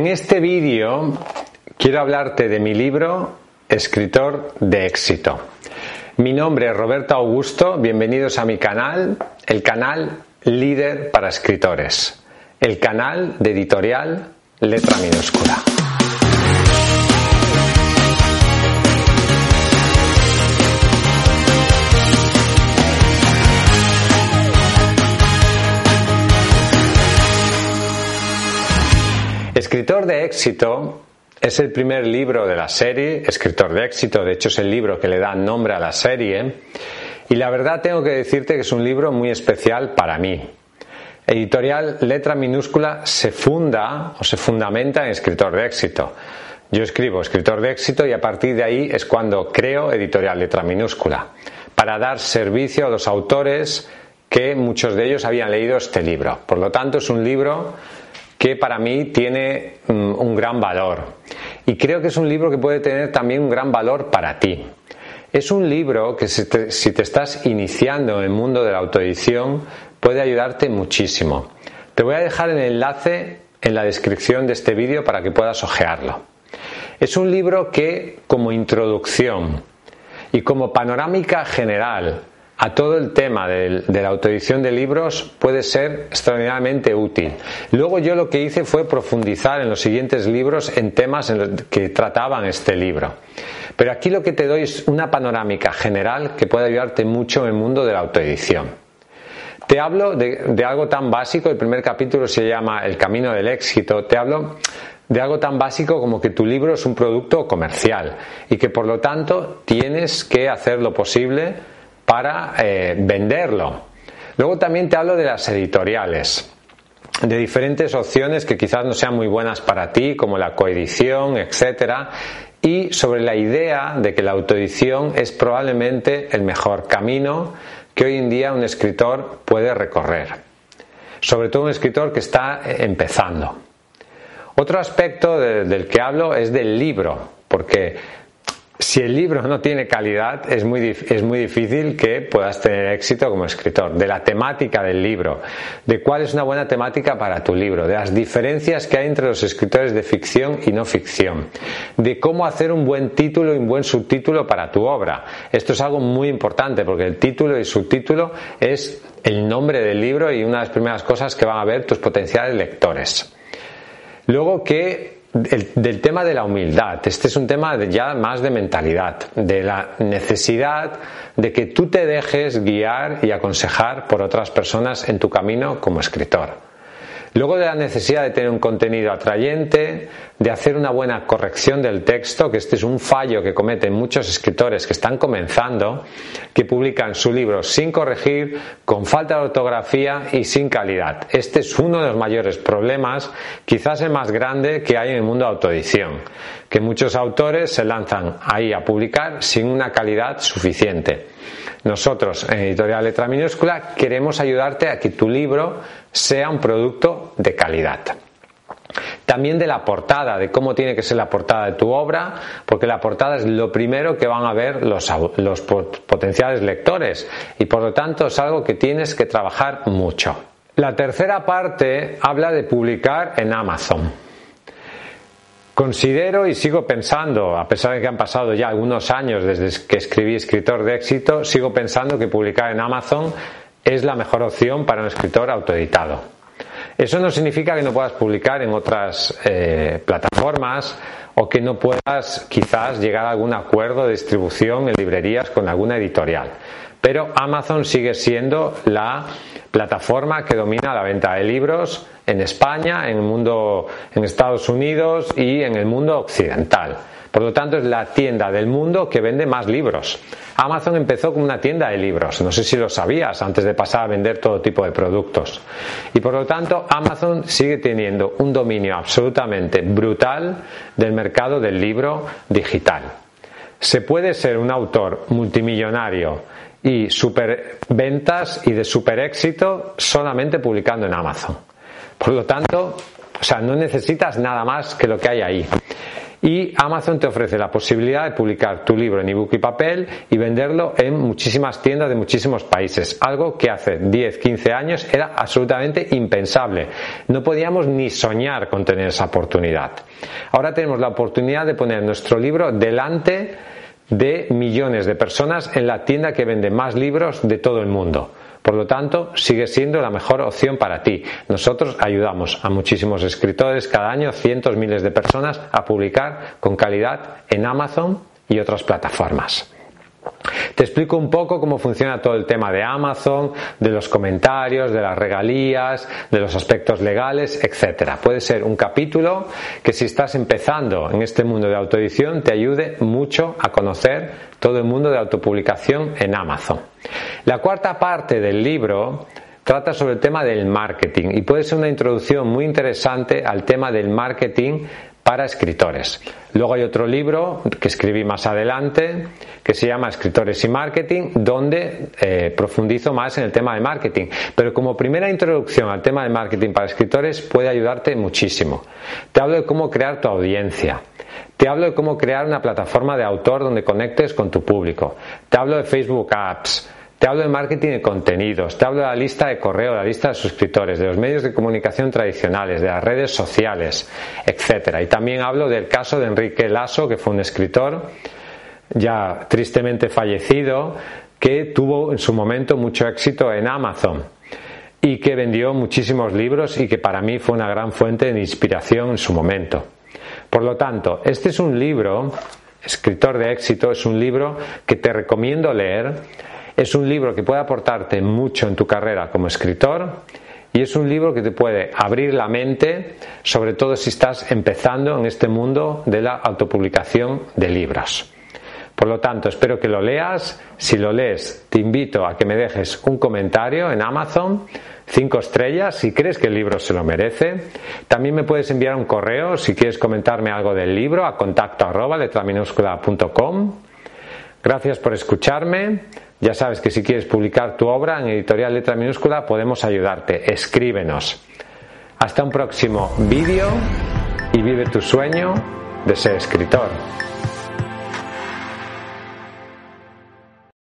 En este vídeo quiero hablarte de mi libro Escritor de éxito. Mi nombre es Roberto Augusto, bienvenidos a mi canal, el canal Líder para Escritores, el canal de editorial Letra Minúscula. Escritor de éxito es el primer libro de la serie, Escritor de éxito, de hecho es el libro que le da nombre a la serie, y la verdad tengo que decirte que es un libro muy especial para mí. Editorial Letra Minúscula se funda o se fundamenta en Escritor de éxito. Yo escribo Escritor de éxito y a partir de ahí es cuando creo Editorial Letra Minúscula, para dar servicio a los autores que muchos de ellos habían leído este libro. Por lo tanto, es un libro que para mí tiene mm, un gran valor. Y creo que es un libro que puede tener también un gran valor para ti. Es un libro que si te, estás iniciando en el mundo de la autoedición puede ayudarte muchísimo. Te voy a dejar el enlace en la descripción de este vídeo para que puedas ojearlo. Es un libro que como introducción y como panorámica general a todo el tema de la autoedición de libros puede ser extraordinariamente útil. Luego yo lo que hice fue profundizar en los siguientes libros en temas en que trataban este libro. Pero aquí lo que te doy es una panorámica general que puede ayudarte mucho en el mundo de la autoedición. Te hablo de, de algo tan básico, el primer capítulo se llama El camino del éxito, te hablo de algo tan básico como que tu libro es un producto comercial y que por lo tanto tienes que hacer lo posible para eh, venderlo. Luego también te hablo de las editoriales, de diferentes opciones que quizás no sean muy buenas para ti, como la coedición, etcétera, y sobre la idea de que la autoedición es probablemente el mejor camino que hoy en día un escritor puede recorrer. Sobre todo un escritor que está eh, empezando. Otro aspecto del que hablo es del libro, porque si el libro no tiene calidad, es muy, es muy difícil que puedas tener éxito como escritor. De la temática del libro, de cuál es una buena temática para tu libro, de las diferencias que hay entre los escritores de ficción y no ficción, de cómo hacer un buen título y un buen subtítulo para tu obra. Esto es algo muy importante porque el título y subtítulo es el nombre del libro y una de las primeras cosas que van a ver tus potenciales lectores. Luego que del tema de la humildad. Este es un tema ya más de mentalidad, de la necesidad de que tú te dejes guiar y aconsejar por otras personas en tu camino como escritor. Luego de la necesidad de tener un contenido atrayente, de hacer una buena corrección del texto, que este es un fallo que cometen muchos escritores que están comenzando, que publican su libro sin corregir, con falta de ortografía y sin calidad. Este es uno de los mayores problemas, quizás el más grande que hay en el mundo de autoedición, que muchos autores se lanzan ahí a publicar sin una calidad suficiente. Nosotros, en Editorial Letra Minúscula, queremos ayudarte a que tu libro sea un producto de calidad. También de la portada, de cómo tiene que ser la portada de tu obra, porque la portada es lo primero que van a ver los, potenciales lectores y por lo tanto es algo que tienes que trabajar mucho. La tercera parte habla de publicar en Amazon. Considero y sigo pensando, a pesar de que han pasado ya algunos años desde que escribí Escritor de éxito, sigo pensando que publicar en Amazon es la mejor opción para un escritor autoeditado. Eso no significa que no puedas publicar en otras eh, plataformas o que no puedas quizás llegar a algún acuerdo de distribución en librerías con alguna editorial. Pero Amazon sigue siendo la plataforma que domina la venta de libros en España, en el mundo, en Estados Unidos y en el mundo occidental. Por lo tanto, es la tienda del mundo que vende más libros. Amazon empezó como una tienda de libros, no sé si lo sabías, antes de pasar a vender todo tipo de productos. Y por lo tanto, Amazon sigue teniendo un dominio absolutamente brutal del mercado del libro digital. Se puede ser un autor multimillonario y super ventas y de super éxito solamente publicando en Amazon. Por lo tanto, o sea, no necesitas nada más que lo que hay ahí. Y Amazon te ofrece la posibilidad de publicar tu libro en ebook y papel y venderlo en muchísimas tiendas de muchísimos países, algo que hace 10, 15 años era absolutamente impensable. No podíamos ni soñar con tener esa oportunidad. Ahora tenemos la oportunidad de poner nuestro libro delante de millones de personas en la tienda que vende más libros de todo el mundo. Por lo tanto, sigue siendo la mejor opción para ti. Nosotros ayudamos a muchísimos escritores cada año, cientos, miles de personas, a publicar con calidad en Amazon y otras plataformas. Te explico un poco cómo funciona todo el tema de Amazon, de los comentarios, de las regalías, de los aspectos legales, etc. Puede ser un capítulo que si estás empezando en este mundo de autoedición te ayude mucho a conocer todo el mundo de autopublicación en Amazon. La cuarta parte del libro trata sobre el tema del marketing y puede ser una introducción muy interesante al tema del marketing para escritores. Luego hay otro libro que escribí más adelante que se llama Escritores y Marketing, donde eh, profundizo más en el tema de marketing. Pero como primera introducción al tema de marketing para escritores puede ayudarte muchísimo. Te hablo de cómo crear tu audiencia. Te hablo de cómo crear una plataforma de autor donde conectes con tu público. Te hablo de Facebook Apps te hablo de marketing de contenidos, te hablo de la lista de correo, la lista de suscriptores, de los medios de comunicación tradicionales, de las redes sociales, etcétera. Y también hablo del caso de Enrique Lasso, que fue un escritor ya tristemente fallecido, que tuvo en su momento mucho éxito en Amazon y que vendió muchísimos libros y que para mí fue una gran fuente de inspiración en su momento. Por lo tanto, este es un libro, escritor de éxito, es un libro que te recomiendo leer es un libro que puede aportarte mucho en tu carrera como escritor y es un libro que te puede abrir la mente, sobre todo si estás empezando en este mundo de la autopublicación de libros. Por lo tanto, espero que lo leas. Si lo lees, te invito a que me dejes un comentario en Amazon, cinco estrellas, si crees que el libro se lo merece. También me puedes enviar un correo si quieres comentarme algo del libro a contacto arroba Gracias por escucharme. Ya sabes que si quieres publicar tu obra en editorial letra minúscula podemos ayudarte. Escríbenos. Hasta un próximo vídeo y vive tu sueño de ser escritor.